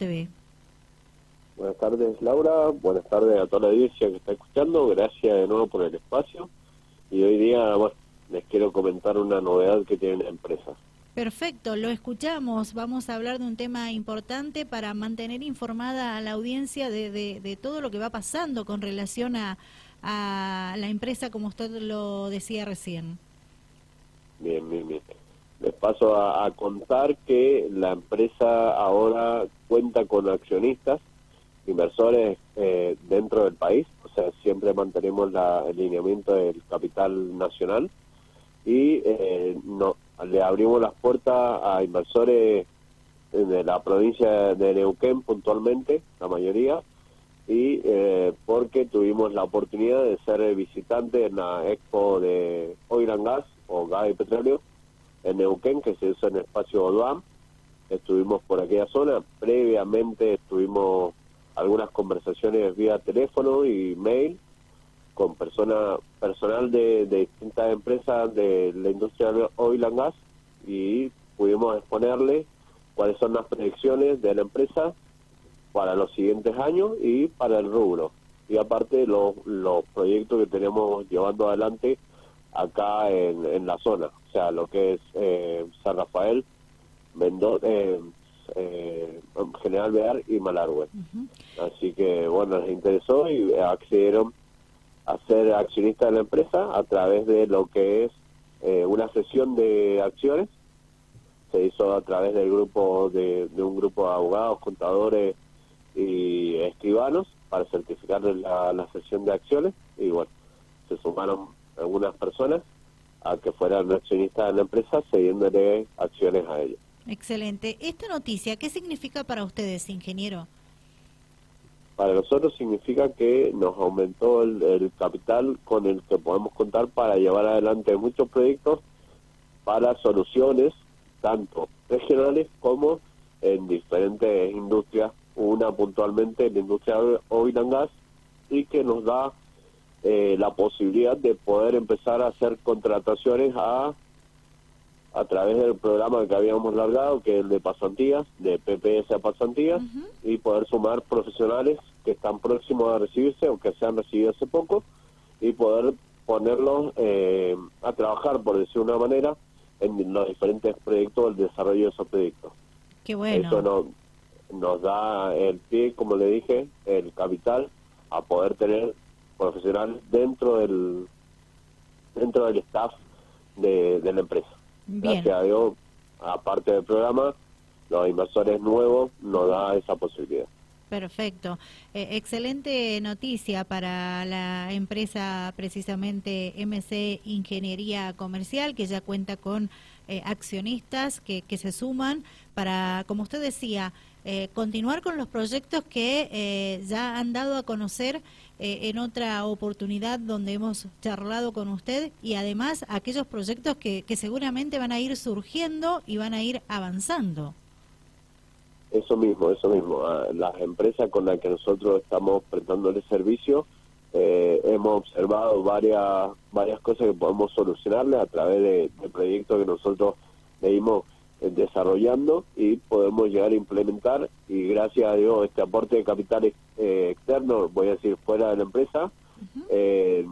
TV. Buenas tardes, Laura. Buenas tardes a toda la audiencia que está escuchando. Gracias de nuevo por el espacio. Y hoy día les quiero comentar una novedad que tiene la empresa. Perfecto, lo escuchamos. Vamos a hablar de un tema importante para mantener informada a la audiencia de, de, todo lo que va pasando con relación a, a la empresa, como usted lo decía recién. Bien, bien, bien. Les paso a, contar que la empresa ahora cuenta con accionistas, inversores eh, dentro del país, o sea, siempre mantenemos la, el lineamiento del capital nacional. Y eh, no, le abrimos las puertas a inversores de la provincia de Neuquén puntualmente, la mayoría, y eh, porque tuvimos la oportunidad de ser visitantes en la expo de Oil and Gas o Gas y Petróleo en Neuquén, que se hizo en el espacio Oduam. Estuvimos por aquella zona. Previamente estuvimos algunas conversaciones vía teléfono y mail con persona, personal de, distintas empresas de la industria oil and gas y pudimos exponerle cuáles son las predicciones de la empresa para los siguientes años y para el rubro. Y aparte los, los proyectos que tenemos llevando adelante acá en, en la zona, o sea, lo que es eh, San Rafael, Mendoza, eh, eh, General Bear y Malargüe. Así que, bueno, les interesó y accedieron a ser accionistas de la empresa a través de lo que es eh, una sesión de acciones. Se hizo a través del grupo de, un grupo de abogados, contadores y escribanos para certificar la, la sesión de acciones. Y bueno, se sumaron algunas personas a que fueran accionistas de la empresa, cediéndole acciones a ellos. Excelente. Esta noticia, ¿qué significa para ustedes, ingeniero? Para nosotros significa que nos aumentó el, capital con el que podemos contar para llevar adelante muchos proyectos para soluciones, tanto regionales como en diferentes industrias, una puntualmente en la industria oil and gas, y que nos da eh, la posibilidad de poder empezar a hacer contrataciones a a través del programa que habíamos largado, que es el de pasantías, de PPS a pasantías, y poder sumar profesionales que están próximos a recibirse o que se han recibido hace poco, y poder ponerlos eh, a trabajar, por decir una manera, en los diferentes proyectos, el desarrollo de esos proyectos. Qué bueno. Eso nos, nos da el pie, como le dije, el capital a poder tener profesionales dentro del dentro del staff de la empresa. Gracias a Dios, aparte del programa, los inversores nuevos nos da esa posibilidad. Perfecto. Eh, excelente noticia para la empresa precisamente MC Ingeniería Comercial, que ya cuenta con eh, accionistas que, que, se suman para, como usted decía, eh, continuar con los proyectos que ya han dado a conocer en otra oportunidad donde hemos charlado con usted y además aquellos proyectos que, que seguramente van a ir surgiendo y van a ir avanzando. Eso mismo, eso mismo. las empresas con las que nosotros estamos el servicio, eh, hemos observado varias varias cosas que podemos solucionarle a través de, proyectos que nosotros venimos eh, desarrollando y podemos llegar a implementar y gracias a Dios este aporte de capital eh, externo, voy a decir fuera de la empresa,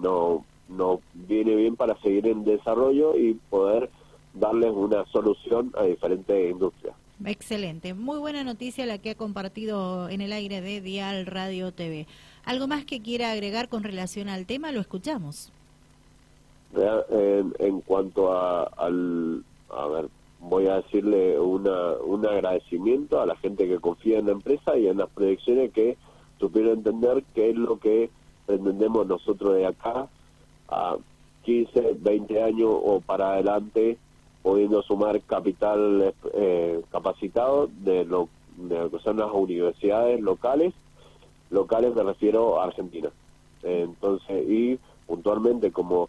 nos no viene bien para seguir en desarrollo y poder darles una solución a diferentes industrias. Excelente, muy buena noticia la que ha compartido en el aire de Dial Radio TV. ¿Algo más que quiera agregar con relación al tema? Lo escuchamos. En, cuanto a, al, a ver, voy a decirle una, un agradecimiento a la gente que confía en la empresa y en las proyecciones que supieron entender qué es lo que pretendemos nosotros de acá a 15, 20 años o para adelante pudiendo sumar capital eh, capacitado de lo, de que son las universidades locales, locales me refiero a Argentina. entonces, y puntualmente como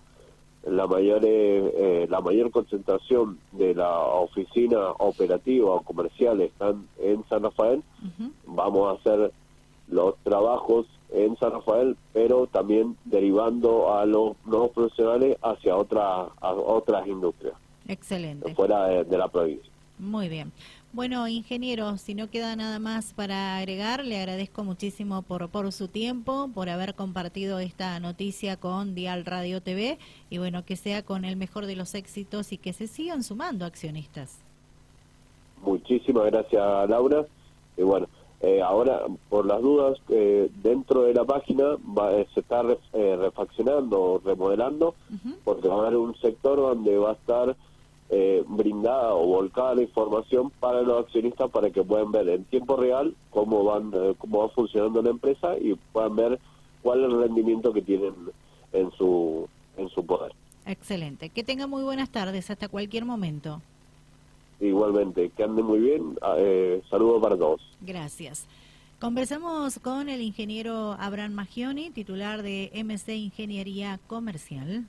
la mayor eh, la mayor concentración de la oficina operativa o comercial están en San Rafael, vamos a hacer los trabajos en San Rafael, pero también derivando a los nuevos profesionales hacia otra, a otras industrias. Excelente. Fuera de, la provincia. Muy bien. Bueno, ingeniero, si no queda nada más para agregar, le agradezco muchísimo por, por su tiempo, por haber compartido esta noticia con Dial Radio TV y bueno, que sea con el mejor de los éxitos y que se sigan sumando accionistas. Muchísimas gracias, Laura. Y bueno, eh, ahora, por las dudas, eh, dentro de la página va, eh, se está refaccionando, remodelando, porque va a haber un sector donde va a estar brindada o volcada la información para los accionistas para que puedan ver en tiempo real cómo van cómo va funcionando la empresa y puedan ver cuál es el rendimiento que tienen en su en su poder. Excelente. Que tenga muy buenas tardes hasta cualquier momento. Igualmente, que ande muy bien. Ah, eh, saludos para todos. Gracias. Conversamos con el ingeniero Abraham Magioni, titular de MC Ingeniería Comercial.